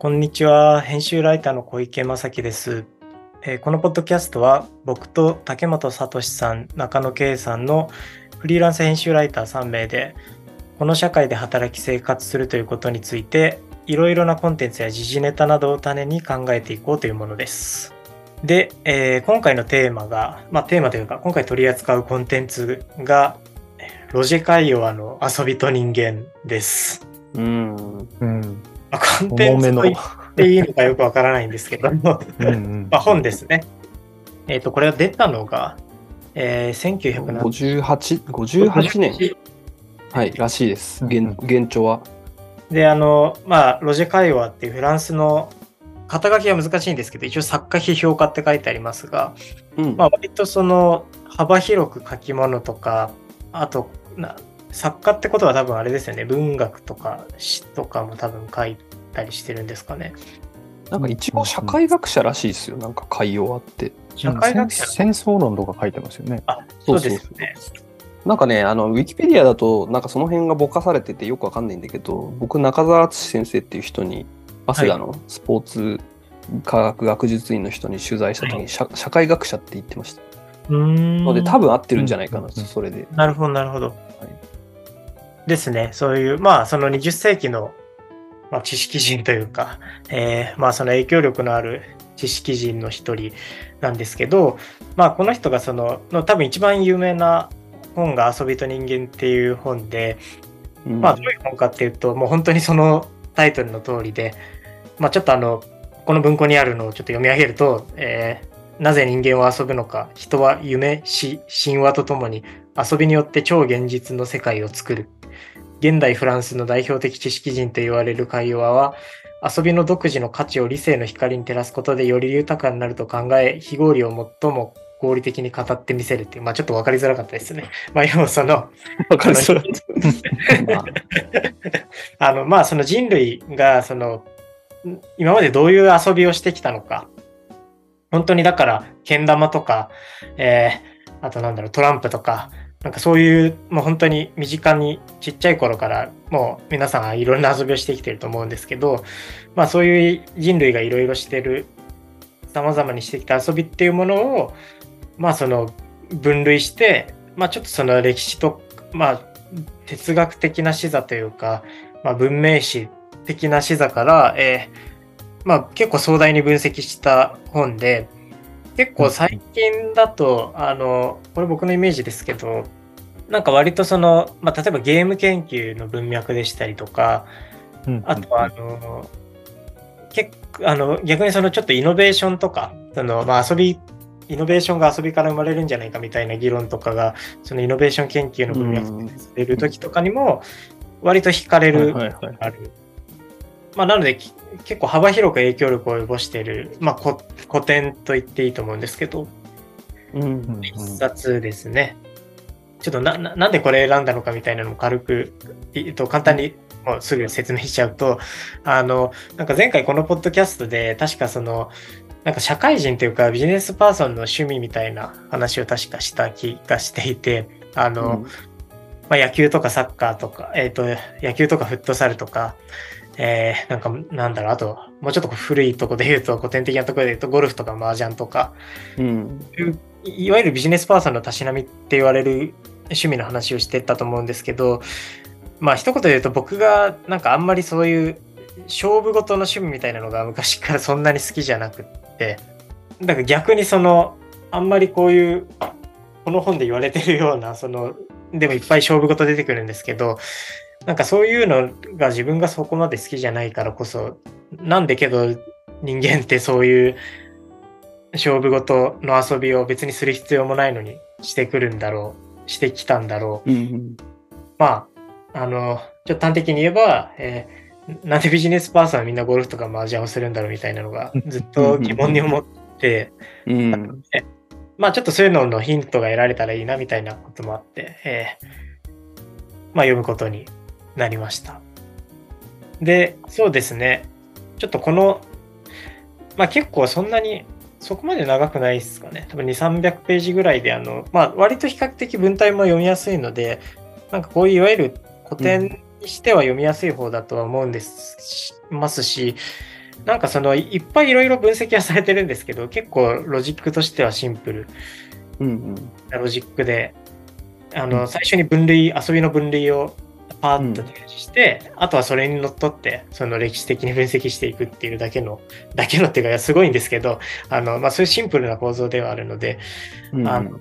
こんにちは。編集ライターの小池正樹です。えーこのポッドキャストは僕と竹本聡さん、中野圭さんのフリーランス編集ライター3名で、この社会で働き生活するということについて、いろいろなコンテンツや時事ネタなどを種に考えていこうというものです。で、えー今回のテーマが、まあテーマというか、今回取り扱うコンテンツが、ロジカイの遊びと人間です。うん。うん。まあコンテ重めの。ンツと言っていいのかよくわからないんですけども、うんうんまあ、本ですね。えっ、と、これが出たのが、えー、1970 58、58年。はい、らしいです。現現状は。で、あの、まあ、ロジェ・カイワっていうフランスの、肩書きは難しいんですけど、一応作家批評家って書いてありますが、うん。まあ、割とその、幅広く書き物とか、あと、な作家ってことは多分あれですよね、文学とか詩とかも多分書いたりしてるんですかね。なんか一応社会学者らしいですよ。なんか海洋あって。社会学者戦戦争論とか書いてますよね。あ、そうですね。なんかね、あの、ウィキペディアだと、なんかその辺がぼかされててよくわかんないんだけど、僕、中澤敦先生っていう人に、早稲田のスポーツ科学学術院の人に取材した時に、はい社社会学者って言ってました。うーん。ので、多分合ってるんじゃないかな、それで。なるほど、なるほど。ですね。そういう、まあ、その20世紀の、まあ、知識人というか、えーまあ、その影響力のある知識人の一人なんですけど、まあ、この人がその、の多分一番有名な本が遊びと人間っていう本で、うんまあ、どういう本かっていうと、もう本当にそのタイトルの通りで、まあ、ちょっとあの、この文庫にあるのをちょっと読み上げると、えーなぜ人間は遊ぶのか、人は夢、死、神話とともに遊びによって超現実の世界を作る。現代フランスの代表的知識人と言われるカイオワは、遊びの独自の価値を理性の光に照らすことでより豊かになると考え、非合理を最も合理的に語ってみせるっていう、まあちょっと分かりづらかったですね。まあ要はその、わかりそうだまあ あの、まあ、その人類が、その、ん今までどういう遊びをしてきたのか。本当にだから、けん玉とか、えーあとなんだろう、トランプとか、なんかそういう、もう本当に身近にちっちゃい頃から、もう皆さんはいろんな遊びをしてきてると思うんですけど、まあそういう人類がいろいろしてる、様々にしてきた遊びっていうものを、まあその分類して、まあちょっとその歴史と、まあ哲学的な視座というか、まあ、文明史的な視座から、えーまあ、結構壮大に分析した本で結構最近だと、あのこれ僕のイメージですけどなんか割とその、まあ、例えばゲーム研究の文脈でしたりとかうんあとはあの結構あの逆にそのちょっとイノベーションとかその、まあ、遊びイノベーションが遊びから生まれるんじゃないかみたいな議論とかがそのイノベーション研究の文脈で出る時とかにも割と惹かれるある。まあ、なのでき結構幅広く影響力を及ぼしている、まあ、こ古典と言っていいと思うんですけど、うんうん一冊ですね。ちょっとなななんでこれ選んだのかみたいなのも軽く、えっと、簡単にもうすぐ説明しちゃうと、あの、なんか前回このポッドキャストで確かその、なんか社会人というかビジネスパーソンの趣味みたいな話を確かした気がしていて、あの、まあ、野球とかサッカーとか、えっ、と、野球とかフットサルとか、えー、なんか、なんだろう、あと、もうちょっと古いとこで言うと、古典的なところで言うと、ゴルフとか麻雀とか、うん。いいわゆるビジネスパーソンのたしなみって言われる趣味の話をしてったと思うんですけど、まあ、一言で言うと、僕が、なんかあんまりそういう、勝負事の趣味みたいなのが昔からそんなに好きじゃなくって、だから逆にその、あんまりこういう、この本で言われてるような、その、でもいっぱい勝負事出てくるんですけど、なんかそういうのが自分がそこまで好きじゃないからこそ、なんでけど人間ってそういう勝負事の遊びを別にする必要もないのにしてくるんだろう、してきたんだろう。うんまあ、あの、ちょっと端的に言えば、えーなんでビジネスパーソンはみんなゴルフとか麻雀をするんだろうみたいなのがずっと疑問に思って、うん。まあちょっとそういうののヒントが得られたらいいなみたいなこともあって、えーまあ読むことになりました。で、そうですね。ちょっとこの、まあ結構そんなに、そこまで長くないですかね。多分2、300ページぐらいで、あの、まあ割と比較的文体も読みやすいので、なんかこういういわゆる古典にしては読みやすい方だとは思うんですしますし、なんかそのいっぱいいろいろ分析はされてるんですけど、結構ロジックとしてはシンプルうんうん。なロジックで、あの、うん最初に分類、遊びの分類をパーッと提示して、あとはそれにのっとって、その歴史的に分析していくっていうだけの、だけのっていうか、すごいんですけど、あの、まあそういうシンプルな構造ではあるので、うん。うんあの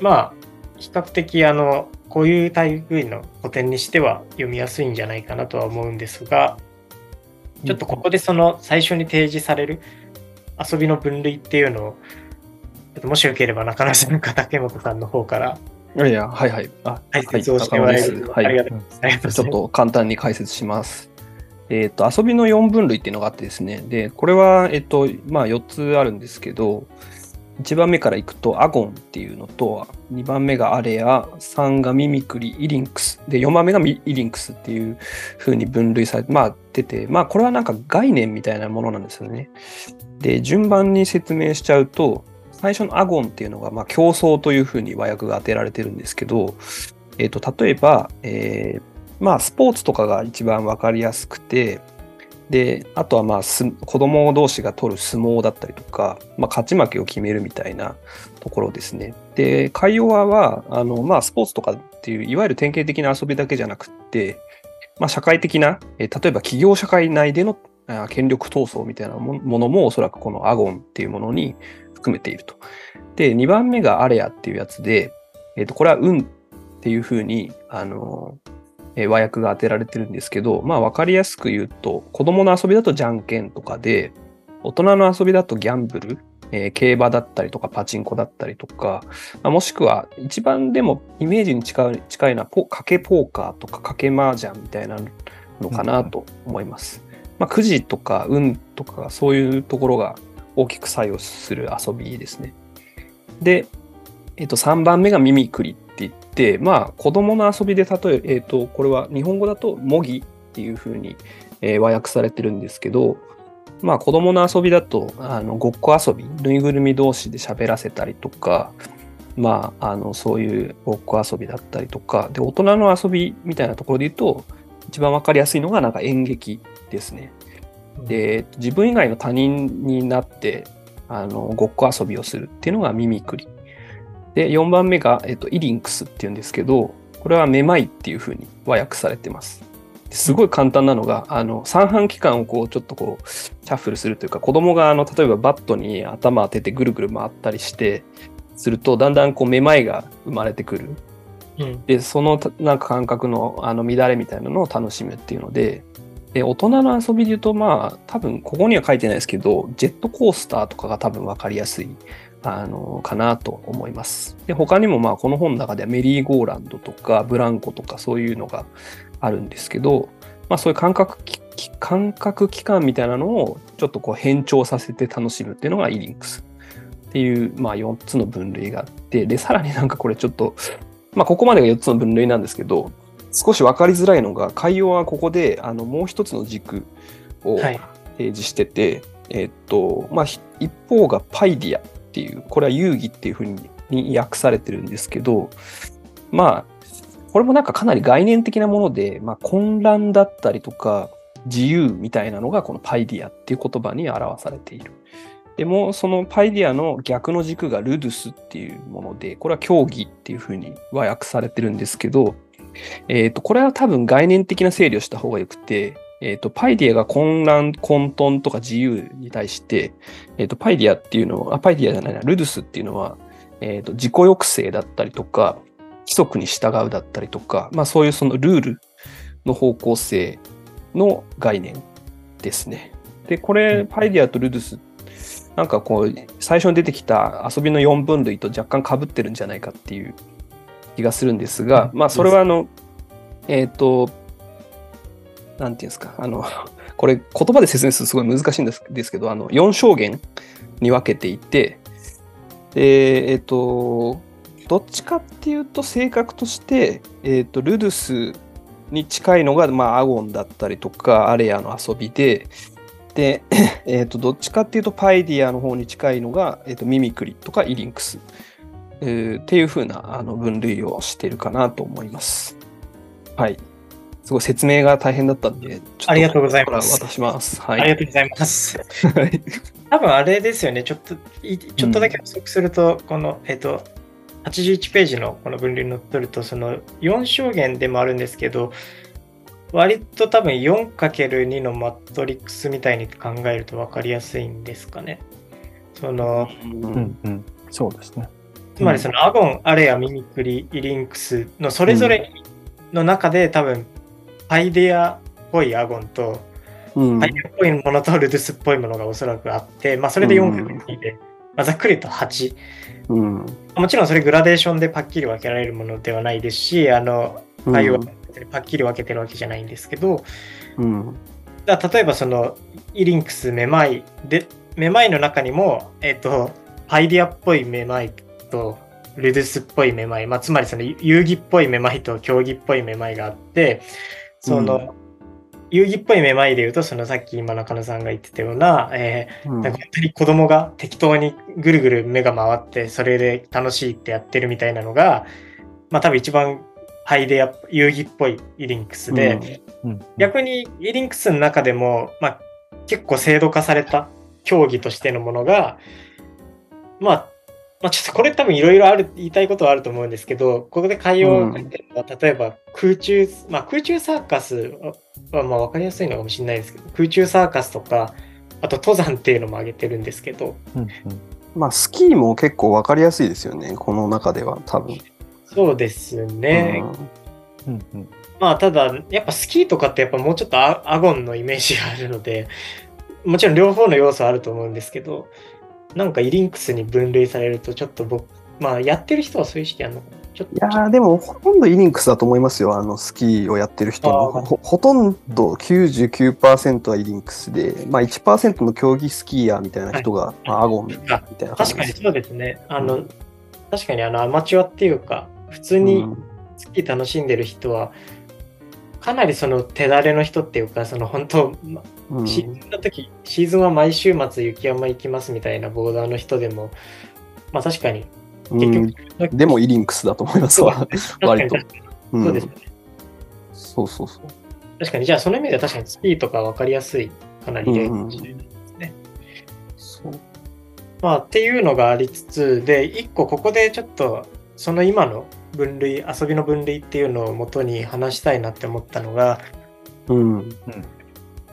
まあ、比較的、あの、こういう類の古典にしては読みやすいんじゃないかなとは思うんですが、ちょっとここでその最初に提示される遊びの分類っていうのを、ちょっともしよければ中野さんか竹本さんの方からいやいや、はいはい。あ、解説をしてもらえると、はいありがとうございます。ちょっと簡単に解説します。えっ、と、遊びの4分類っていうのがあってですね。で、これは、えっ、と、まあ4つあるんですけど、1番目からいくと、アゴンっていうのと、2番目がアレア、3がミミクリ、イリンクス、で、4番目がミイリンクスっていう風に分類されて、まあ出て、まあこれはなんか概念みたいなものなんですよね。で、順番に説明しちゃうと、最初のアゴンっていうのが、まあ競争という風に和訳が当てられてるんですけど、えっ、と、例えば、えーまあ、スポーツとかが一番わかりやすくて、で、あとはまあ、す子供同士が取る相撲だったりとか、まあ、勝ち負けを決めるみたいなところですね。で、カイオワは、あの、まあ、スポーツとかっていう、いわゆる典型的な遊びだけじゃなくて、まあ、社会的な、えー例えば企業社会内での権力闘争みたいなものも、おそらくこのアゴンっていうものに含めていると。で、2番目がアレアっていうやつで、えっ、と、これは運っていうふうに、あの、えー和訳が当てられてるんですけど、まあ分かりやすく言うと、子供の遊びだとじゃんけんとかで、大人の遊びだとギャンブル、えー競馬だったりとかパチンコだったりとか、まあもしくは一番でもイメージに近い近いのは賭けポーカーとか賭け麻雀みたいなのかなと思います。まあくじとか運とかそういうところが大きく作用する遊びですね。で、えっと、3番目がミミクリって言って、まあ、子供の遊びで例え、えっと、これは日本語だと模擬っていうふうに、えー和訳されてるんですけど、まあ、子供の遊びだと、あの、ごっこ遊び、ぬいぐるみ同士で喋らせたりとか、まあ、あの、そういうごっこ遊びだったりとか、で、大人の遊びみたいなところで言うと、一番わかりやすいのがなんか演劇ですね。で、自分以外の他人になって、あの、ごっこ遊びをするっていうのがミミクリ。で、4番目が、えっと、イリンクスっていうんですけど、これはめまいっていうふうに和訳されてます。すごい簡単なのが、あの、三半規管をこう、ちょっとこう、シャッフルするというか、子供が、あの、例えばバットに頭当ててぐるぐる回ったりして、すると、だんだんこう、めまいが生まれてくる。うんで、そのたなんか感覚のあの乱れみたいなのを楽しむっていうので、で大人の遊びで言うと、まあ、多分ここには書いてないですけど、ジェットコースターとかが多分分かりやすい、あの、かなと思います。で、他にもまあ、この本の中ではメリーゴーランドとかブランコとかそういうのがあるんですけど、まあ、そういう感覚、感覚器官みたいなのをちょっとこう変調させて楽しむっていうのがイリンクスっていう、まあ、4つの分類があって、で、さらになんかこれちょっと、まあ、ここまでが4つの分類なんですけど、少し分かりづらいのが、海洋はここで、あの、もう一つの軸をはい。提示してて、えっと、まあ、ひ一方がパイディアっていう、これは遊戯っていうふうにに訳されてるんですけど、まあ、これもなんかかなり概念的なもので、まあ、混乱だったりとか、自由みたいなのがこのパイディアっていう言葉に表されている。でも、そのパイディアの逆の軸がルドゥスっていうもので、これは競技っていうふうに和訳されてるんですけど、えっ、と、これは多分概念的な整理をした方がよくて、えっ、と、パイディアが混乱、混沌とか自由に対して、えっ、と、パイディアっていうのは、あ、パイディアじゃないな、ルドゥスっていうのは、えっ、と、自己抑制だったりとか、規則に従うだったりとか、まあそういうそのルールの方向性の概念ですね。で、これ、パイディアとルドゥス、なんかこう、最初に出てきた遊びの4分類と若干被ってるんじゃないかっていう気がするんですが、まあそれはあの、えっ、と、なんていうんですか、あの、これ言葉で説明するとすごい難しいんですですけど、あの、4証言に分けていて、で、えっ、と、どっちかっていうと性格として、えっ、と、ルドゥスに近いのが、まあ、アゴンだったりとか、アレアの遊びで、で、えっ、と、どっちかっていうと、パイディアの方に近いのが、えっ、と、ミミクリとかイリンクス、えーっていう風なあの分類をしているかなと思います。はい。すごい説明が大変だったんで、ちょっありがとうございます渡します。はい。ありがとうございます。はい 多分あれですよね、ちょっと、いちょっとだけ補足すると、この、えっと、81ページのこの分類に載ってると、その4象限でもあるんですけど、割と多分 4×2 のマトリックスみたいに考えると分かりやすいんですかね。その、うんうん。そうですね。つまりそのアゴン、アレア、ミミクリ、イリンクスのそれぞれの中で多分、パイデアっぽいアゴンと、うんパイデアっぽいものとルドゥスっぽいものがおそらくあって、まあそれで 4×2 で、まあ、ざっくりと8。うん。もちろんそれグラデーションでパッキリ分けられるものではないですし、あの、パッキリ分けてるわけじゃないんですけど、うん。だ例えばそのイリンクスめまいでめまいの中にもえっ、とパイディアっぽいめまいとルドゥスっぽいめまい、まあ、つまりその遊戯っぽいめまいと競技っぽいめまいがあってその、うん。遊戯っぽいめまいで言うとそのさっき今中野さんが言ってたような、えーなんか本当に子供が適当にぐるぐる目が回ってそれで楽しいってやってるみたいなのがまあ多分一番ハイデア遊戯っぽいイリンクスで、うん。逆にイリンクスの中でも、まあ、結構制度化された競技としてのものが、まあ、まあ、ちょっとこれ多分いろいろある、言いたいことはあると思うんですけど、ここで海洋が書いてるのは、例えば空中、まあ空中サーカスはまあ分かりやすいのかもしれないですけど、空中サーカスとか、あと登山っていうのも挙げてるんですけど、うんうん。まあ、スキーも結構わかりやすいですよね。この中では多分。そうですね。うんうん。まあただ、やっぱスキーとかってやっぱもうちょっとアアゴンのイメージがあるので、もちろん両方の要素あると思うんですけど、なんかイリンクスに分類されるとちょっと僕、まあやってる人はそういう意識あるのかな。ちょっといやーでもほとんどイリンクスだと思いますよ。あのスキーをやってる人も。あーほほとんど99%はイリンクスで、まあ1%の競技スキーヤーみたいな人が、まあ、アゴンみたいな確か。にそうですね。あの、確かにあのアマチュアっていうか、普通にスキー楽しんでる人は、かなりその手だれの人っていうか、その本当、まうん。うんシーズンの時、シーズンは毎週末雪山行きますみたいなボーダーの人でも、まあ確かに、うん。結局、でもイリンクスだと思いますわ。割と。そうですんね。そうそうそう。確かに、じゃあその意味では確かにスキーとか分かりやすい、かなり例かもしれないですね。そう。まあっていうのがありつつ、で、一個ここでちょっと、その今の分類、遊びの分類っていうのを元に話したいなって思ったのが、うん。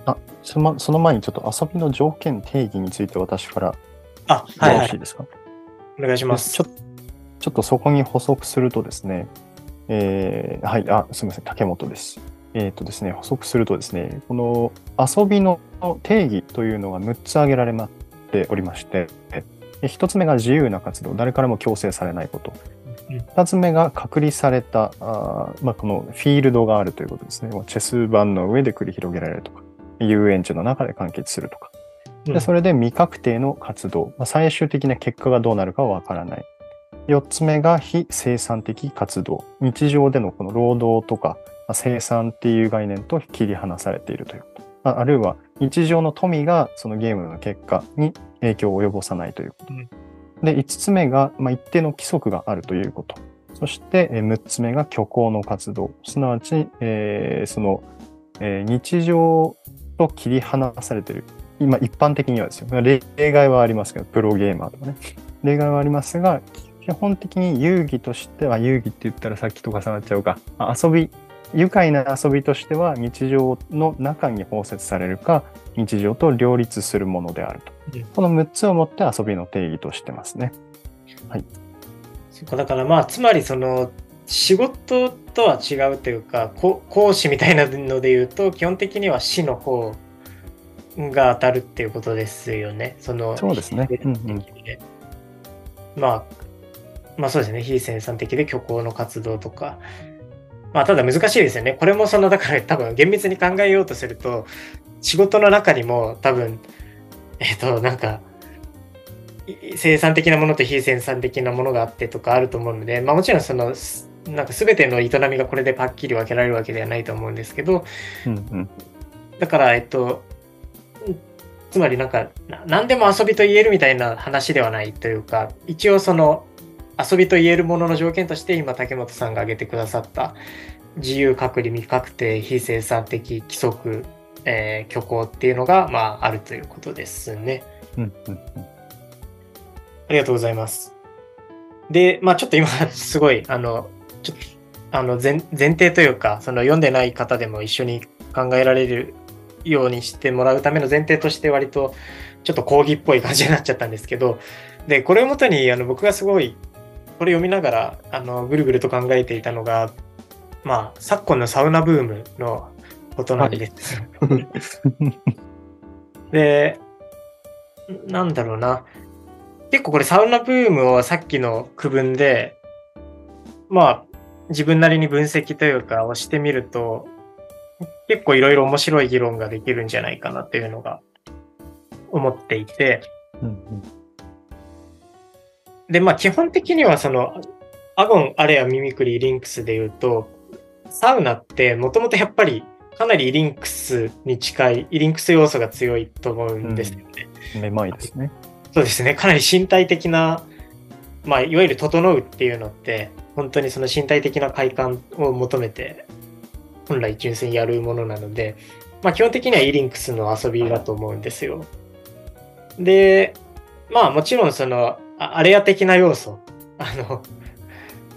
あ、そのその前にちょっと遊びの条件定義について私からあ、よろしいですか、お願いします。ちょちょっとそこに補足するとですね、えーはい、あ、すみません、竹本です。えっ、とですね、補足するとですね、この遊びの定義というのが6つ挙げられまっておりまして、1つ目が自由な活動、誰からも強制されないこと。うん2つ目が隔離された、あーまあ、このフィールドがあるということですね。チェス盤の上で繰り広げられるとか、遊園地の中で完結するとか。うんでそれで未確定の活動、まあ、最終的な結果がどうなるかはわからない。4つ目が非生産的活動。日常でのこの労働とか、まあ生産っていう概念と切り離されているということ。まああるいは日常の富がそのゲームの結果に影響を及ぼさないということ。うんで、5つ目が、まあ、一定の規則があるということ。そして、えー6つ目が虚構の活動。すなわち、えーその、えー日常と切り離されている。今、一般的にはですよ。例例外はありますけど、プロゲーマーとかね。例外はありますが、基本的に遊戯としては、遊戯って言ったらさっきと重なっちゃうか。あ遊び、愉快な遊びとしては、日常の中に包摂されるか、日常と両立するものであると。うんこの6つをもって遊びの定義としてますね。そこだからまあ、つまりその、仕事とは違うというか、こ講師みたいなので言うと、基本的には死の方が当たるっていうことですよね。その、そうですね非生産的でまあ、まあそうですね。非生産的で虚構の活動とか。まあただ難しいですよね。これもその、だから多分厳密に考えようとすると、仕事の中にも多分、えっ、と、なんか、い生産的なものと非生産的なものがあってとかあると思うので、まあもちろんその、すなんか全ての営みがこれでパッキリ分けられるわけではないと思うんですけど、うんうん。だから、えっと、うんつまりなんか、な何でも遊びと言えるみたいな話ではないというか、一応その遊びと言えるものの条件として今竹本さんが挙げてくださった、自由隔離未確定非生産的規則、えー、虚構っていうのが、まあ、あるということですね。うんうんありがとうございます。で、まあちょっと今すごい、あの、ちょっと、あの前前提というか、その読んでない方でも一緒に考えられるようにしてもらうための前提として割とちょっと講義っぽい感じになっちゃったんですけど、で、これをもとにあの僕がすごい、これ読みながら、あの、ぐるぐると考えていたのが、まあ昨今のサウナブームのことなんです。で、なんだろうな。結構これサウナブームをさっきの区分で、まあ自分なりに分析というかをしてみると、結構いろいろ面白い議論ができるんじゃないかなっていうのが思っていて、うんうんで、まあ基本的にはその、アゴン、アレア、ミミクリ、イリンクスで言うと、サウナってもともとやっぱりかなりイリンクスに近い、イリンクス要素が強いと思うんですよね。めまいですね。そうですね。かなり身体的な、まあ、いわゆる整うっていうのって、本当にその身体的な快感を求めて、本来純粋にやるものなので、まあ、基本的にはイリンクスの遊びだと思うんですよ。で、まあ、もちろんその、アレア的な要素。あの、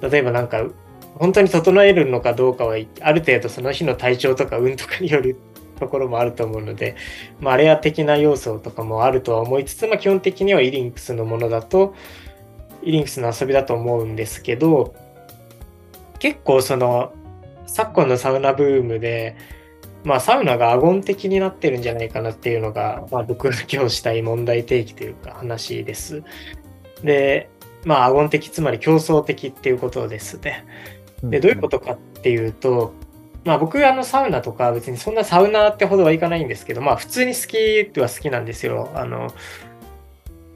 例えばなんか、本当に整えるのかどうかは、ある程度その日の体調とか運とかによるところもあると思うので、まあ、アレア的な要素とかもあるとは思いつつ、まあ、基本的にはイリンクスのものだと、イリンクスの遊びだと思うんですけど、結構その、昨今のサウナブームで、まあ、サウナがアゴン的になってるんじゃないかなっていうのが、まあ、僕が今日したい問題提起というか話です。で、まあ、アゴン的、つまり競争的っていうことですね。で、どういうことかっていうと、まあ僕あのサウナとか別にそんなサウナーってほどはいかないんですけど、まあ普通に好きは好きなんですよ。あの、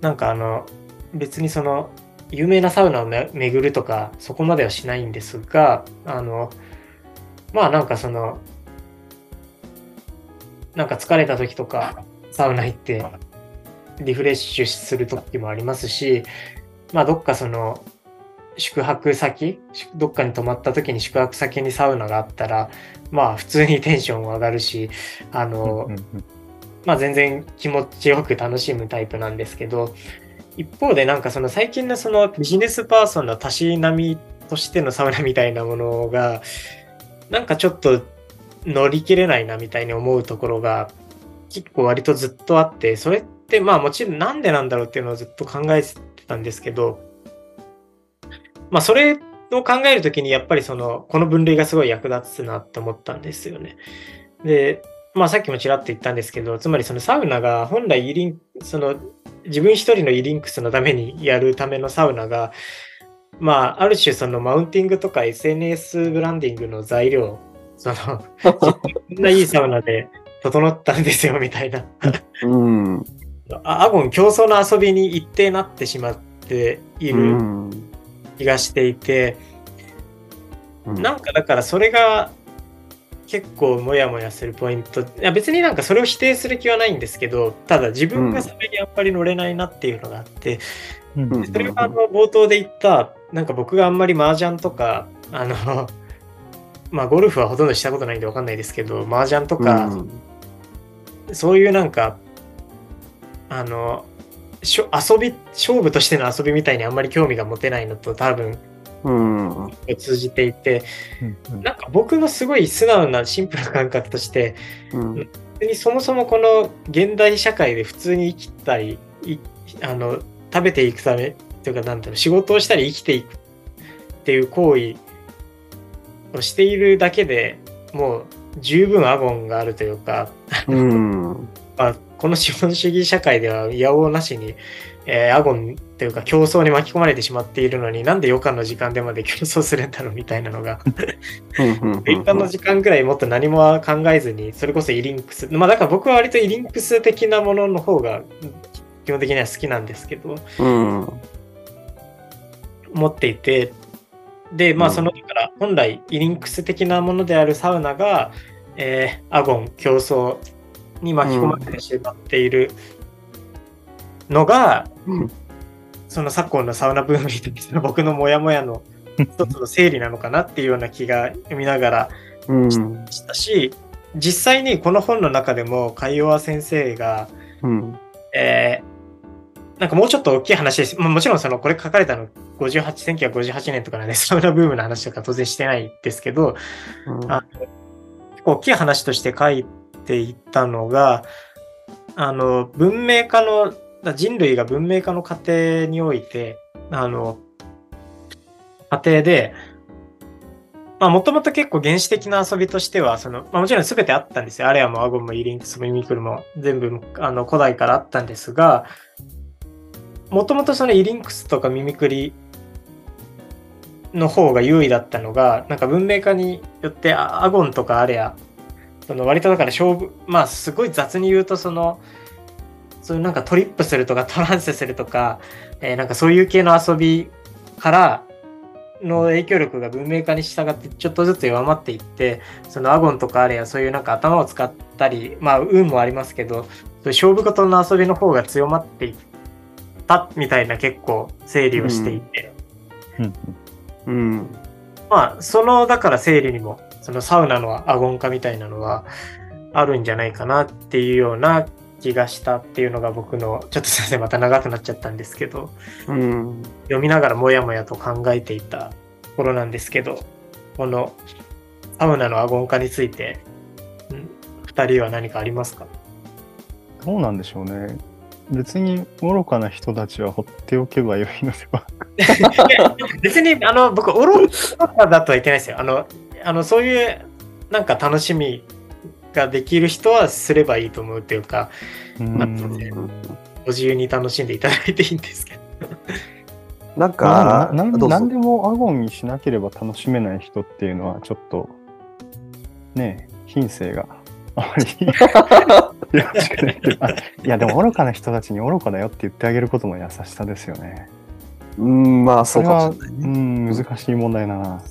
なんかあの、別にその、有名なサウナをめ巡るとか、そこまではしないんですが、あの、まあなんかその、なんか疲れた時とか、サウナ行って、リフレッシュする時もありますし、まあどっかその、宿泊先どっかに泊まった時に宿泊先にサウナがあったらまあ普通にテンション上がるしあの、まあ全然気持ちよく楽しむタイプなんですけど一方でなんかその最近のそのビジネスパーソンのたしなみとしてのサウナみたいなものがなんかちょっと乗り切れないなみたいに思うところが結構割とずっとあってそれってまあもちろんなんでなんだろうっていうのをずっと考えてたんですけどまあ、それを考えるときに、やっぱりその、この分類がすごい役立つなって思ったんですよね。で、まあ、さっきもちらっと言ったんですけど、つまりそのサウナが本来イリン、その、自分一人のイリンクスのためにやるためのサウナが、まあ、ある種そのマウンティングとか SNS ブランディングの材料、その、こんないいサウナで整ったんですよ、みたいな。うん。あアゴン競争の遊びに一定なってしまっている。うん。気がしていて、うんなんかだからそれが結構モヤモヤするポイント。いや別になんかそれを否定する気はないんですけどただ自分がそれにあんまり乗れないなっていうのがあって、うんうんそれがあの冒頭で言ったなんか僕があんまり麻雀とかあの まあゴルフはほとんどしたことないんでわかんないですけど麻雀とか、そういうなんかあのしょ遊び勝負としての遊びみたいにあんまり興味が持てないのと多分うん。うん。通じていてうんうんなんか僕のすごい素直なシンプルな感覚としてうん。普通にそもそもこの現代社会で普通に生きたりいあの食べていくためというかなんだろう仕事をしたり生きていくっていう行為をしているだけでもう十分アゴンがあるというかうん。まあ、この資本主義社会では野望なしに、えーアゴンというか競争に巻き込まれてしまっているのになんで余暇の時間でまで競争するんだろうみたいなのが うん。余暇の時間ぐらいもっと何も考えずにそれこそイリンクスまあだから僕は割とイリンクス的なものの方が基本的には好きなんですけどうん。思っていてでまあうんそのだから本来イリンクス的なものであるサウナが、えーアゴン競争に巻き込まれてしまっているのが、うんその昨今のサウナブームに対しての 僕のモヤモヤの 一つの整理なのかなっていうような気が読みながらうん。したし、実際にこの本の中でも海洋先生が、うん。えーなんかもうちょっと大きい話です。まあ、もちろんそのこれ書かれたの58、1958年とかなんで、サウナブームの話とか当然してないですけど、うんあ結構大きい話として書いていったのが、あの、文明化の、だ人類が文明化の過程において、あの、過程で、まあ、もともと結構原始的な遊びとしては、その、まあ、もちろん全てあったんですよ。アレアもアゴンもイリンクスもミミクルも全部、あの、古代からあったんですが、もともとそのイリンクスとかミミクリの方が優位だったのが、なんか文明化によってアゴンとかアレア、その割とだから勝負、まあすごい雑に言うとその、そういうなんかトリップするとかトランスするとか、えーなんかそういう系の遊びからの影響力が文明化に従ってちょっとずつ弱まっていって、そのアゴンとかアレアそういうなんか頭を使ったり、まあ運もありますけど、そういう勝負事の遊びの方が強まっていったみたいな結構整理をしていて、うん。うん。まあ、その、だから整理にも、そのサウナのアゴン化みたいなのはあるんじゃないかなっていうような気がしたっていうのが僕の、ちょっとすいません、また長くなっちゃったんですけど、うん。読みながらもやもやと考えていたところなんですけど、このサウナのアゴン化について、ん二人は何かありますか？どうなんでしょうね。別に愚かな人たちは放っておけばよいのでは。別に、あの、僕、愚かだとは言ってないですよ。あの、あのそういう、なんか楽しみができる人はすればいいと思うというか、うんまあご自由に楽しんでいただいていいんですけど。なんまかあ、ななんどうぞなんでもアゴンにしなければ楽しめない人っていうのはちょっとねえ品性があまりよろしくないっていやでも愚かな人たちに愚かだよって言ってあげることも優しさですよね。うん、まあそそうれはかもしれないね。うん難しい問題だな。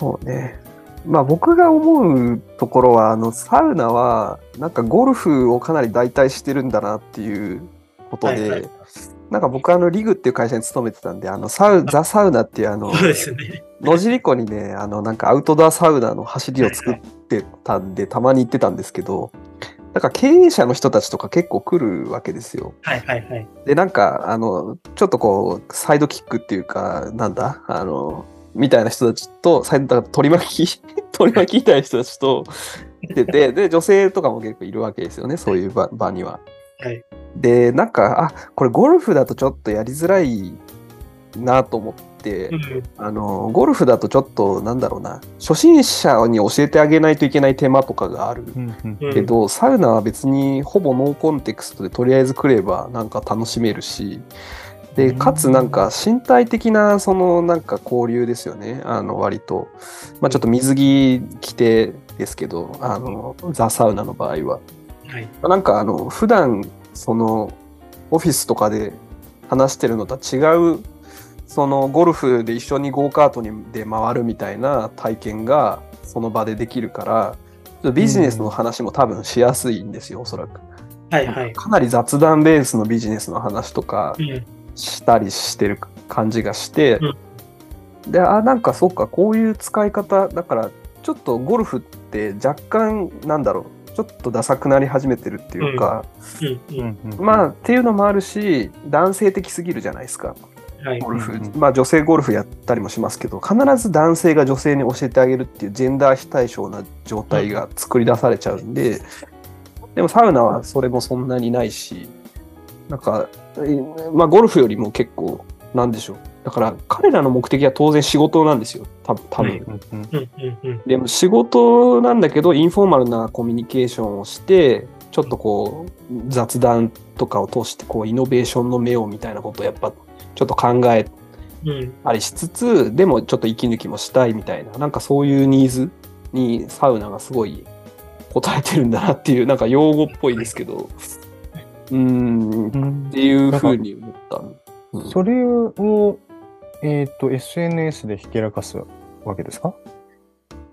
そうね。まあ僕が思うところは、あの、サウナは、なんかゴルフをかなり代替してるんだなっていうことで、はいはいなんか僕あの、リグっていう会社に勤めてたんで、あの、サウ、ザ・サウナっていうあの。野尻湖にね、あの、なんかアウトドアサウナの走りを作ってたんで、たまに行ってたんですけど、なんか経営者の人たちとか結構来るわけですよ。はいはいはい。で、なんか、あの、ちょっとこう、サイドキックっていうか、なんだ、あの、みたいな人たちと、サイド、だから取り巻き、取り巻きみたいな人たちと出て、で、女性とかも結構いるわけですよね、そういう場場には。はい。で、なんか、あ、これゴルフだとちょっとやりづらいなと思って、うん。あの、ゴルフだとちょっと、なんだろうな、初心者に教えてあげないといけない手間とかがあるけど、サウナは別にほぼノーコンテクストでとりあえず来ればなんか楽しめるし、で、うん、かつなんか身体的なそのなんか交流ですよね。あの割と。まあちょっと水着着てですけど、あの、ザ・サウナの場合は。はい。なんかあの、普段そのオフィスとかで話してるのとは違う、そのゴルフで一緒にゴーカートにで回るみたいな体験がその場でできるから、ビジネスの話も多分しやすいんですよ、おそらく。はいはい。かなり雑談ベースのビジネスの話とかうんしたりしてる感じがして、うん。で、あ、なんかそうか、こういう使い方、だから、ちょっとゴルフって若干、なんだろう、ちょっとダサくなり始めてるっていうか、まあ、っていうのもあるし、男性的すぎるじゃないですか、はい。ゴルフ。まあ、女性ゴルフやったりもしますけど、必ず男性が女性に教えてあげるっていうジェンダー非対称な状態が作り出されちゃうんで、でもサウナはそれもそんなにないし、なんか、えまあ、ゴルフよりも結構、なんでしょう。だから、彼らの目的は当然仕事なんですよ、た多分。うん。でも仕事なんだけど、インフォーマルなコミュニケーションをして、ちょっとこう、雑談とかを通して、こう、イノベーションの目をみたいなことをやっぱ、ちょっと考えうん。たりしつつ、でもちょっと息抜きもしたいみたいな、なんかそういうニーズにサウナがすごい応えてるんだなっていう、なんか用語っぽいですけど、うーん、っうんていうふうに思った。うんそれを、えっ、と、SNS でひけらかすわけですか？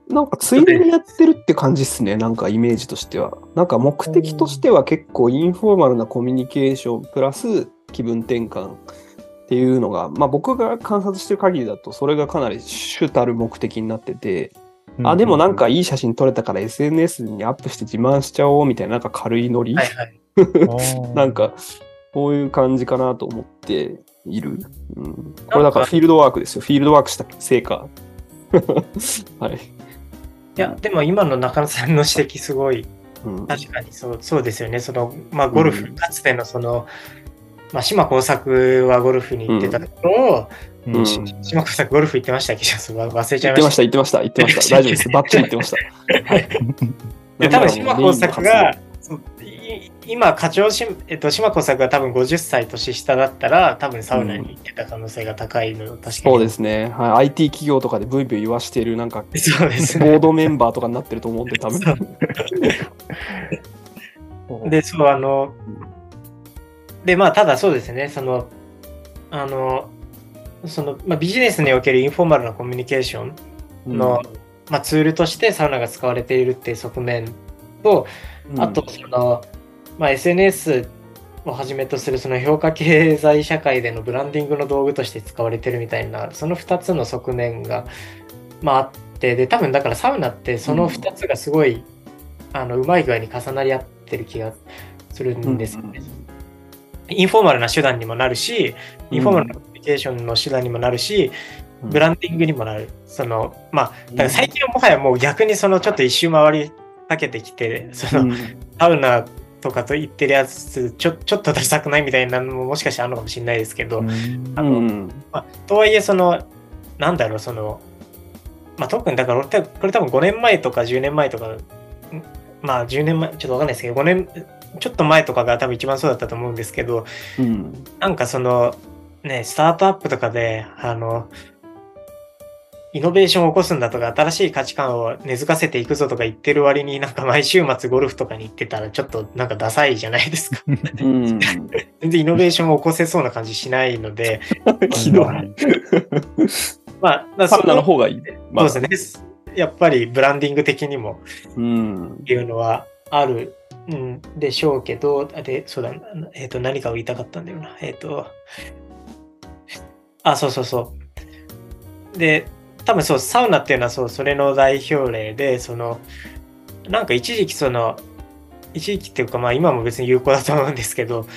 なんかついでにやってるって感じっすね、なんかイメージとしては。なんか目的としては結構インフォーマルなコミュニケーションプラス気分転換っっていうのが、まあ、僕が観察してる限りだとそれがかなり主たる目的になってて、あでもなんかいい写真撮れたから SNS にアップして自慢しちゃおうみたいななんか軽いノリ、はいはい。なんかそういう感じかなと思っている。うん、これだからフィールドワークですよ。フィールドワークした成果。はい。いや、でも今の中野さんの指摘すごい、うん確かにそうそうですよね。その、まあ、ゴルフ、うんかつてのその、まあ、島耕作はゴルフに行ってたところを、うんうん島耕作ゴルフ行ってましたっけ？忘れちゃ言ってました、いました。言ってました、言ってました。大丈夫です。バッチリ言ってました。で、多分島耕作が、今、課長し、えっと、島耕作が多分50歳年下だったら、多分サウナに行ってた可能性が高いの、確かに。そうですね、はい。IT 企業とかでブイブイ言わしてる、なんか、そうですね。ボードメンバーとかになってると思うんで、多分。で、そう、あの、で、まあ、ただそうですね、その、あの、その、まあ、ビジネスにおけるインフォーマルなコミュニケーションの、まあ、ツールとしてサウナが使われているっていう側面と、うんあと、その、まあ、SNS をはじめとするその評価経済社会でのブランディングの道具として使われてるみたいな、その2つの側面が、まあ、あって、で、多分だからサウナってその2つがすごい、あの、うまい具合に重なり合ってる気がするんですよね。インフォーマルな手段にもなるし、インフォーマルなコミュニケーションの手段にもなるし、ブランディングにもなる。その、まあ、だから最近はもはやもう逆にそのちょっと一周回りかけてきて、その、サウナとかと言ってるやつ、ちょちょっと出したくないみたいなのももしかしてあるのかもしれないですけど、うん。あのうん。まあ、とはいえ、その、なんだろう、その、まあ、特にだから、俺これ多分5年前とか10年前とか、んまあ10年前、ちょっとわかんないですけど、5年、ちょっと前とかが多分一番そうだったと思うんですけど、うん。なんかその、ね、スタートアップとかで、あの、イノベーションを起こすんだとか、新しい価値観を根付かせていくぞとか言ってる割に、なんか毎週末ゴルフとかに行ってたら、ちょっとなんかダサいじゃないですか。う ん全然イノベーションを起こせそうな感じしないので、ひどい。まあ、だサウナの方がいい。まあそうですね。やっぱりブランディング的にもうん。いうのはあるんでしょうけど、あで、そうだ、えっ、と、何かを言いたかったんだよな。えっ、と、あ、そうそうそう。で、多分そう、サウナっていうのはそう、それの代表例で、その、なんか一時期その、一時期っていうか、まあ今も別に有効だと思うんですけど、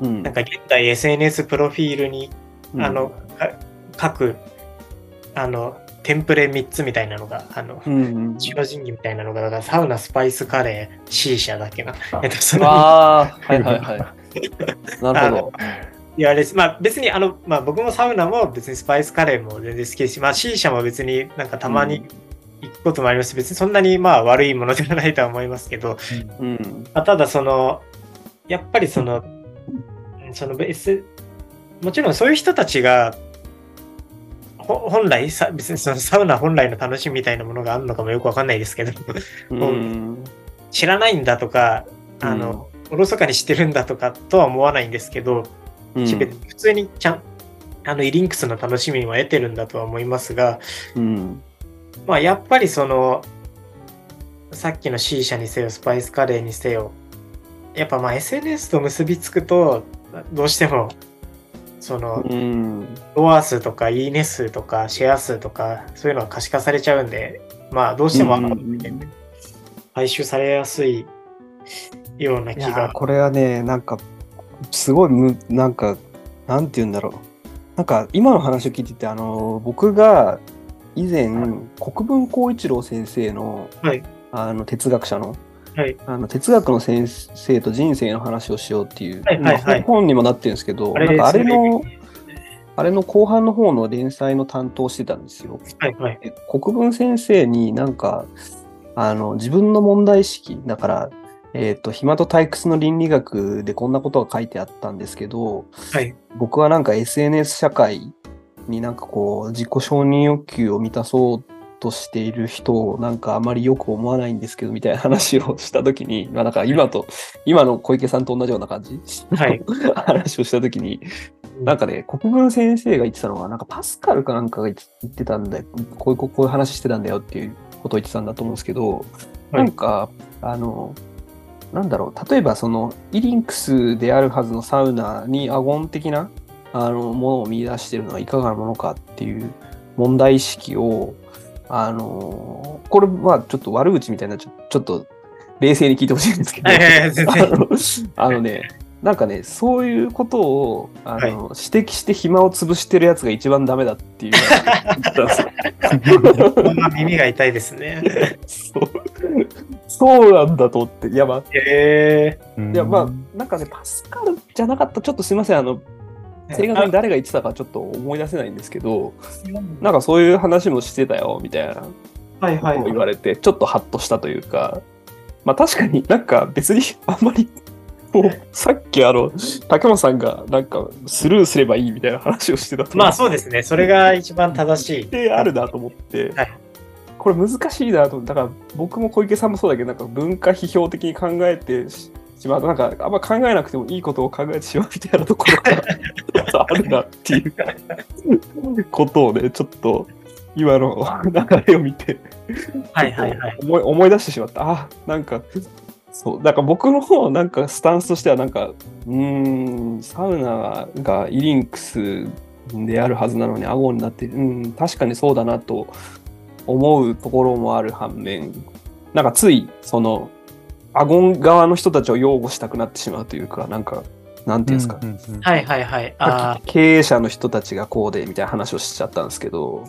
うんなんか現代 SNS プロフィールにあの、か書く、あの、テンプレ3つみたいなのが、あの、うん、白神器みたいなのが、だからサウナ、スパイスカレー、シーシャだっけな。えっと、その、ああ、はいはいはい。なるほど。言われまあ別に、あの、まあ僕もサウナも別にスパイスカレーも全然好きですし、まあシーシャも別になんかたまに行くこともありますし、別にそんなにまあ悪いものではないとは思いますけど、うん。まあ、ただその、やっぱりその、その別、もちろんそういう人たちが、ほ本来さ、別にそのサウナ本来の楽しみみたいなものがあるのかもよくわかんないですけど、うん。知らないんだとか、あの、おろそかにしてるんだとかとは思わないんですけど、うん、普通にちゃん、あの、イリンクスの楽しみは得てるんだとは思いますが、うん。まあやっぱりその、さっきの C 社にせよ、スパイスカレーにせよ、やっぱまあ SNS と結びつくと、どうしても、その、うん。フォロワー数とか、いいね数とか、シェア数とか、そういうのは可視化されちゃうんで、まあどうしてもうん回収されやすいようない気が。これはね、なんか、すごいむ、なんか、なんて言うんだろう。なんか、今の話を聞いてて、あの、僕が以前、国分光一郎先生の、はいあの、哲学者の、はいあの哲学の先生と人生の話をしようっていう、はいはいはいまあ本にもなってるんですけど、あれなんかあれのね、あれの後半の方の連載の担当してたんですよ。はいはい。で国分先生になんか、あの、自分の問題意識、だから、えっ、と、暇と退屈の倫理学でこんなことが書いてあったんですけど、はい。僕はなんか SNS 社会になんかこう、自己承認欲求を満たそうとしている人をなんかあまりよく思わないんですけど、みたいな話をしたときに、まあなんか今と、今の小池さんと同じような感じ、はい。話をしたときに、なんかね、国分先生が言ってたのは、なんかパスカルかなんかが言ってたんだよ、こういうこういう話してたんだよっていうことを言ってたんだと思うんですけど、はいなんか、あの、なんだろう、例えばその、イリンクスであるはずのサウナにアゴン的なあのものを見出しているのはいかがなものかっていう問題意識をあのこれはちょっと悪口みたいなちょちょっと冷静に聞いてほしいんですけど、あのねなんかねそういうことをあの、はい。指摘して暇を潰してるやつが一番ダメだっていう 耳が痛いですね。そうそうなんだと思っていやまあへえいやまあなんかねパスカルじゃなかった。ちょっとすいません。あの正確に誰が言ってたかちょっと思い出せないんですけどなんかそういう話もしてたよみたいな。はいはい言われてちょっとハッとしたというか。まあ確かになんか別にあんまりもうさっきあの竹本さんがなんかスルーすればいいみたいな話をしてたとまあそうですね。それが一番正しい。であるなと思って、はいこれ難しいなとだから僕も小池さんもそうだけどなんか文化批評的に考えてししまうとなんかあんま考えなくてもいいことを考えてしまうみたいなところが あるなっていうことをねちょっと今の流れを見てはいはいはい。思い思い出してしまったあなんかそうだから僕の方なんかスタンスとしてはなんかうーんサウナがイリンクスであるはずなのにアゴになってうん確かにそうだなと思うところもある反面なんかついそのアゴン側の人たちを擁護したくなってしまうというかなんかなんていうんですか、うんうんうんはいはいはい。あ経営者の人たちがこうでみたいな話をしちゃったんですけど、い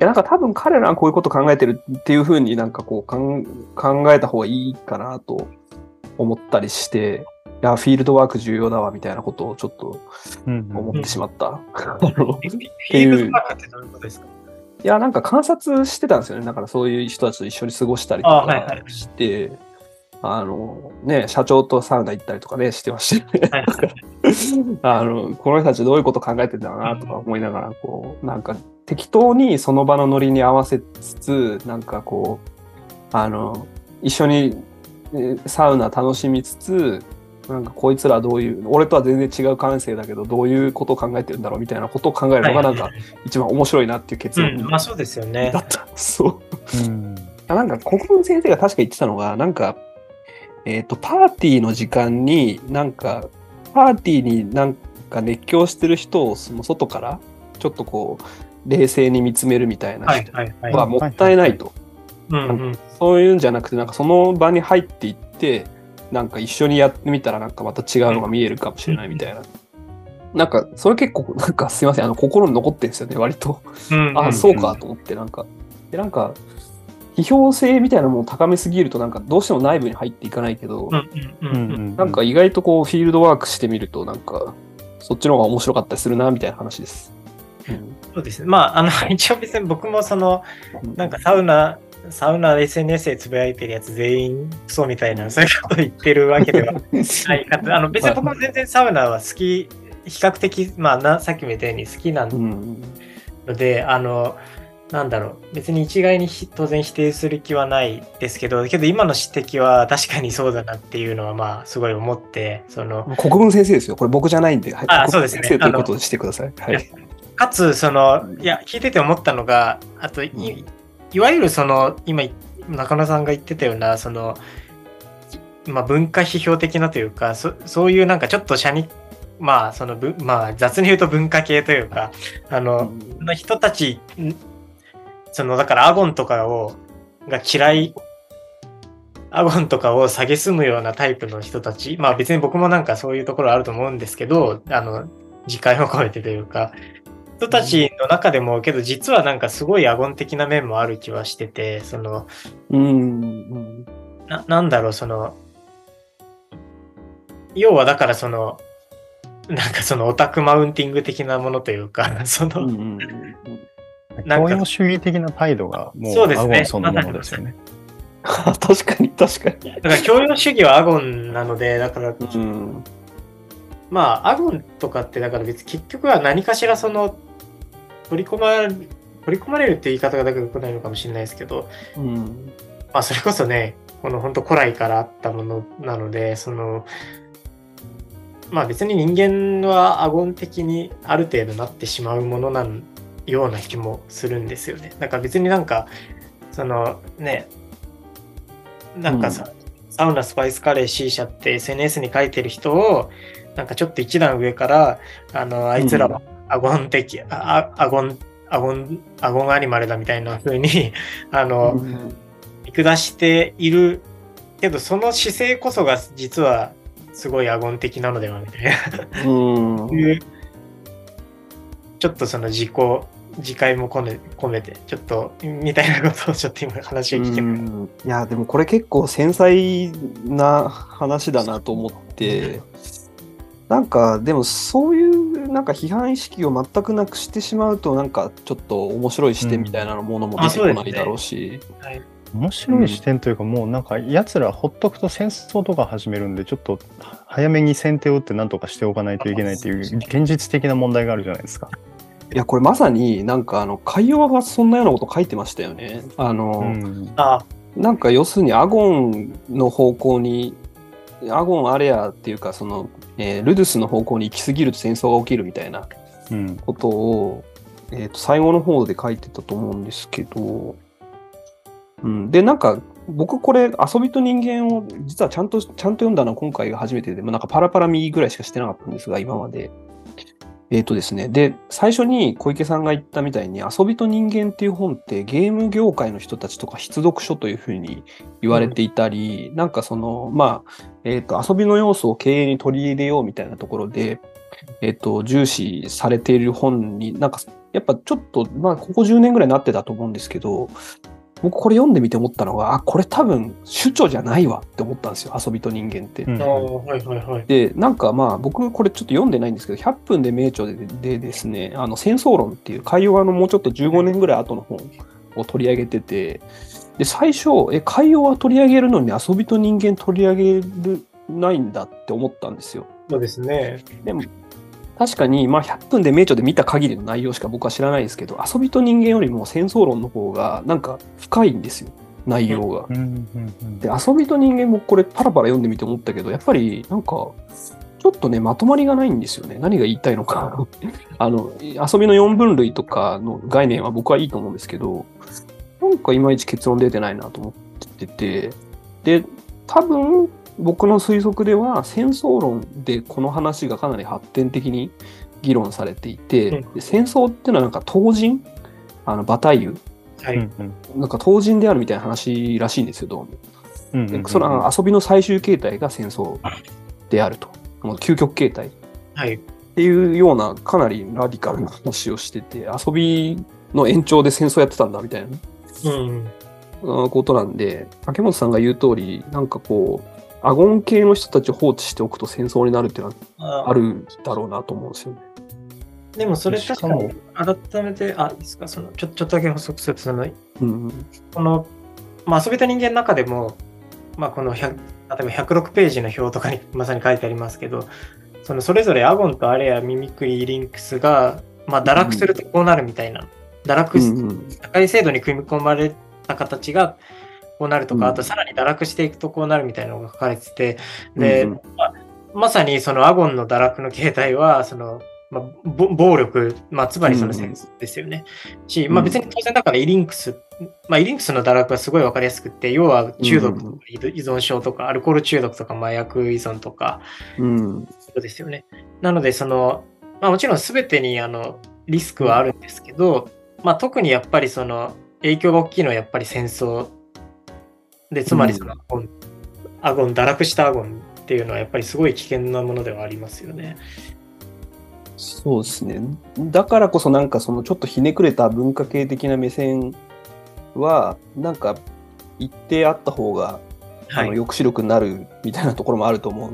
やなんか多分彼らはこういうこと考えてるっていうふうになんかこうかん考えた方がいいかなと思ったりして、いや、フィールドワーク重要だわみたいなことをちょっとうんうん思ってしまった。あのあ。フィールドワークってどういうことですか？いや、なんか観察してたんですよね。だからそういう人たちと一緒に過ごしたりとあはいはいかして、あの、ね、社長とサウナ行ったりとかね、してましたよね。はい あの、この人たちどういうこと考えてんだろうなとか思いながら、こう、なんか適当にその場のノリに合わせつつ、なんかこう、あの、一緒にえーサウナ楽しみつつ、なんかこいつらどういう、俺とは全然違う感性だけど、どういうことを考えてるんだろうみたいなことを考えるのがなんか一番面白いなっていう結論うん、まあそうですよねだ。った。そう。うんあなんか国分先生が確か言ってたのが、なんか、えっ、と、パーティーの時間に、なんか、パーティーになんか熱狂してる人をその外から、ちょっとこう、冷静に見つめるみたいなはい人はいはい。はもったいないと。うんうん。そういうんじゃなくて、なんかその場に入っていって、なんか一緒にやってみたらなんかまた違うのが見えるかもしれないみたいな。なんか、それ結構、なんかすいません、あの、心に残ってるんですよね、割と。うんあ、そうかと思って、なんか、で、なんか、批評性みたいなものを高めすぎると、なんか、どうしても内部に入っていかないけど。なんか意外とこう、フィールドワークしてみると、なんか、そっちの方が面白かったりするな、みたいな話です。うんそうですね。まあ、あの、一応別に僕もその、なんかサウナ、サウナ SNS でつぶやいてるやつ全員クソみたいな、そういうこと言ってるわけでは ないかと。あの、別に僕も全然サウナは好き、比較的、まあな、さっきも言ったように好きなうん。ので、あの、なんだろう、別に一概にひ当然否定する気はないですけど、けど今の指摘は確かにそうだなっていうのは、まあ、すごい思って、その、国分先生ですよ。これ僕じゃないんで、はい、あそうですね先生ということにしてください。はいい。かつ、その、いや、聞いてて思ったのが、あと、いうんいわゆるその、今、中野さんが言ってたような、その、まあ、文化批評的なというか、そそういうなんかちょっと社に、まあ、その、ぶまあ、雑に言うと文化系というか、あの、の人たち、んその、だからアゴンとかを、が嫌い、アゴンとかを蔑むようなタイプの人たち、まあ別に僕もなんかそういうところあると思うんですけど、あの、自戒を込めてというか、人たちの中でも、けど実はなんかすごいアゴン的な面もある気はしてて、その、うん。うん。ななんだろう、その、要はだからその、なんかそのオタクマウンティング的なものというか、その、うん。うん。なんか教養主義的な態度がもうそうですねアゴンそのものですよね。確かに、確かに。だから教養主義はアゴンなので、だから、うん。まあ、アゴンとかって、だから別に結局は何かしらその、取り込ま、取り込まれるって言い方がだ良くないのかもしれないですけど、うん。まあ、それこそね、この本当古来からあったものなので、その、まあ別に人間はアゴン的にある程度なってしまうものなような気もするんですよね。だから別になんか、そのね、なんかさ、サウナスパイスカレー C 社って SNS に書いてる人を、なんかちょっと一段上から、あの、あいつらはアゴン的、ああアゴン、アゴン、アゴンアニマルだみたいな風に、あの、見下しているけど、その姿勢こそが実はすごいアゴン的なのではみたいな。うん。いうちょっとその自己、自戒も込め込めて、ちょっと、みたいなことをちょっと今話を聞きましうんいや、でもこれ結構繊細な話だなと思って、なんか、でもそういうなんか批判意識を全くなくしてしまうと、なんかちょっと面白い視点みたいなものも出てこないだろうし。た。はい。面白い視点というか、もうなんか、奴らほっとくと戦争とか始めるんで、ちょっと早めに先手を打って何とかしておかないといけないという現実的な問題があるじゃないですか。いや、これまさになんかあの、海洋がそんなようなこと書いてましたよね。あの、うんあ、なんか要するにアゴンの方向に、アゴンアレアっていうか、その、えールドゥスの方向に行き過ぎると戦争が起きるみたいなうんことを、えーと最後の方で書いてたと思うんですけど、うん、で、なんか、僕これ、遊びと人間を実はちゃんと、ちゃんと読んだのは今回が初めてで、まあなんかパラパラ右ぐらいしかしてなかったんですが、今まで。えっ、とですね。で、最初に小池さんが言ったみたいに、遊びと人間っていう本ってゲーム業界の人たちとか必読書というふうに言われていたり、なんかその、まあ、えっ、と、遊びの要素を経営に取り入れようみたいなところで、えっ、と、重視されている本に、なんか、やっぱちょっと、まあ、ここ10年ぐらいなってたと思うんですけど、僕これ読んでみて思ったのが、あ、これ多分主張じゃないわって思ったんですよ、遊びと人間って。うんあはいはいはい。で、なんかまあ、僕これちょっと読んでないんですけど、100分で名著ででですね、あの、戦争論っていう海洋側のもうちょっと15年ぐらい後の本を取り上げてて、で、最初、え、海洋は取り上げるのに遊びと人間取り上げるないんだって思ったんですよ。そうですね。でも、確かに、まあ、100分で名著で見た限りの内容しか僕は知らないですけど、遊びと人間よりも戦争論の方が、なんか深いんですよ、内容が。で、遊びと人間もこれパラパラ読んでみて思ったけど、やっぱりなんか、ちょっとね、まとまりがないんですよね。何が言いたいのか。あの、遊びの4分類とかの概念は僕はいいと思うんですけど、なんかいまいち結論出てないなと思ってて、で、多分、僕の推測では戦争論でこの話がかなり発展的に議論されていて、うんで戦争っていうのはなんか当人？あの、バタイユ？はい。なんか当人であるみたいな話らしいんですよ、どうも。うんうんうんでその遊びの最終形態が戦争であると。もう究極形態っはい。ていうようなかなりラディカルな話をしてて、遊びの延長で戦争やってたんだみたいうん。なことなんで、竹本さんが言う通り、なんかこう、アゴン系の人たちを放置しておくと戦争になるっていうのはああるだろうなと思うんですよね。でもそれ確かに改めて、あ、いいですか、そのちょちょっとだけ補足すると、そのうん。この、まあ、遊びと人間の中でも、まあ、この100例えば106ページの表とかに まさに書いてありますけど、そのそれぞれアゴンとアレア、ミミクリ、イリンクスが、まあ、堕落するとこうなるみたいな、堕落し、うんうん。社会制度に組み込まれた形がこうなるとか、うんあとさらに堕落していくとこうなるみたいなのが書かれてて、で、まあまさにそのアゴンの堕落の形態は、その、まあ、ぼ暴力、まあ、つまりその戦争ですよね。し、まあうん別に当然だからイリンクス、まあイリンクスの堕落はすごいわかりやすくって、要は中毒とか依存症とか、アルコール中毒とか麻薬依存とか、うん。そうですよね。なので、その、まあもちろん全てにあのリスクはあるんですけど、まあ特にやっぱりその影響が大きいのはやっぱり戦争で、つまりそのアゴン、アゴン、堕落したアゴンっていうのはやっぱりすごい危険なものではありますよね。そうですね。だからこそなんかそのちょっとひねくれた文化系的な目線は、なんか一定あった方が、あの抑止力になるみたいなところもあると思う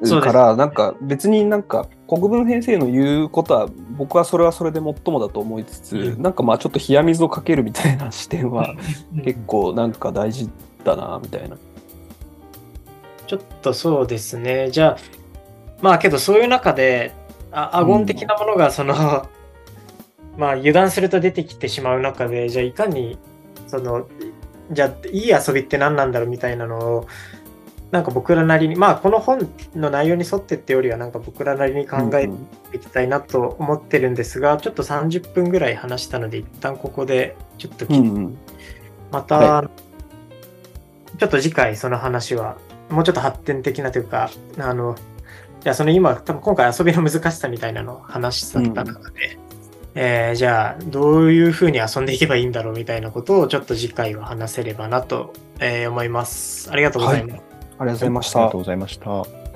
うん。そうから、なんか別になんか国分先生の言うことは、僕はそれはそれで最もだと思いつつ、うんなんかまあちょっと冷や水をかけるみたいな視点はうん結構なんか大事だな、みたいな。ちょっとそうですね。じゃあ、まあけどそういう中で、あアゴン的なものがその、まあ油断すると出てきてしまう中で、じゃあいかに、その、じゃあいい遊びって何なんだろうみたいなのを、なんか僕らなりにまあこの本の内容に沿ってってよりはなんか僕らなりに考えていきたいなと思ってるんですが、うんうん、ちょっと30分ぐらい話したので一旦ここでちょっと、うんうん、また、はい、ちょっと次回その話はもうちょっと発展的なというかあのじゃあその今多分今回遊びの難しさみたいなのを話した中で、うん、えー、じゃあどういうふうに遊んでいけばいいんだろうみたいなことをちょっと次回は話せればなと、え、思います。ありがとうございます。はいありがとうございました。ありがとうございました。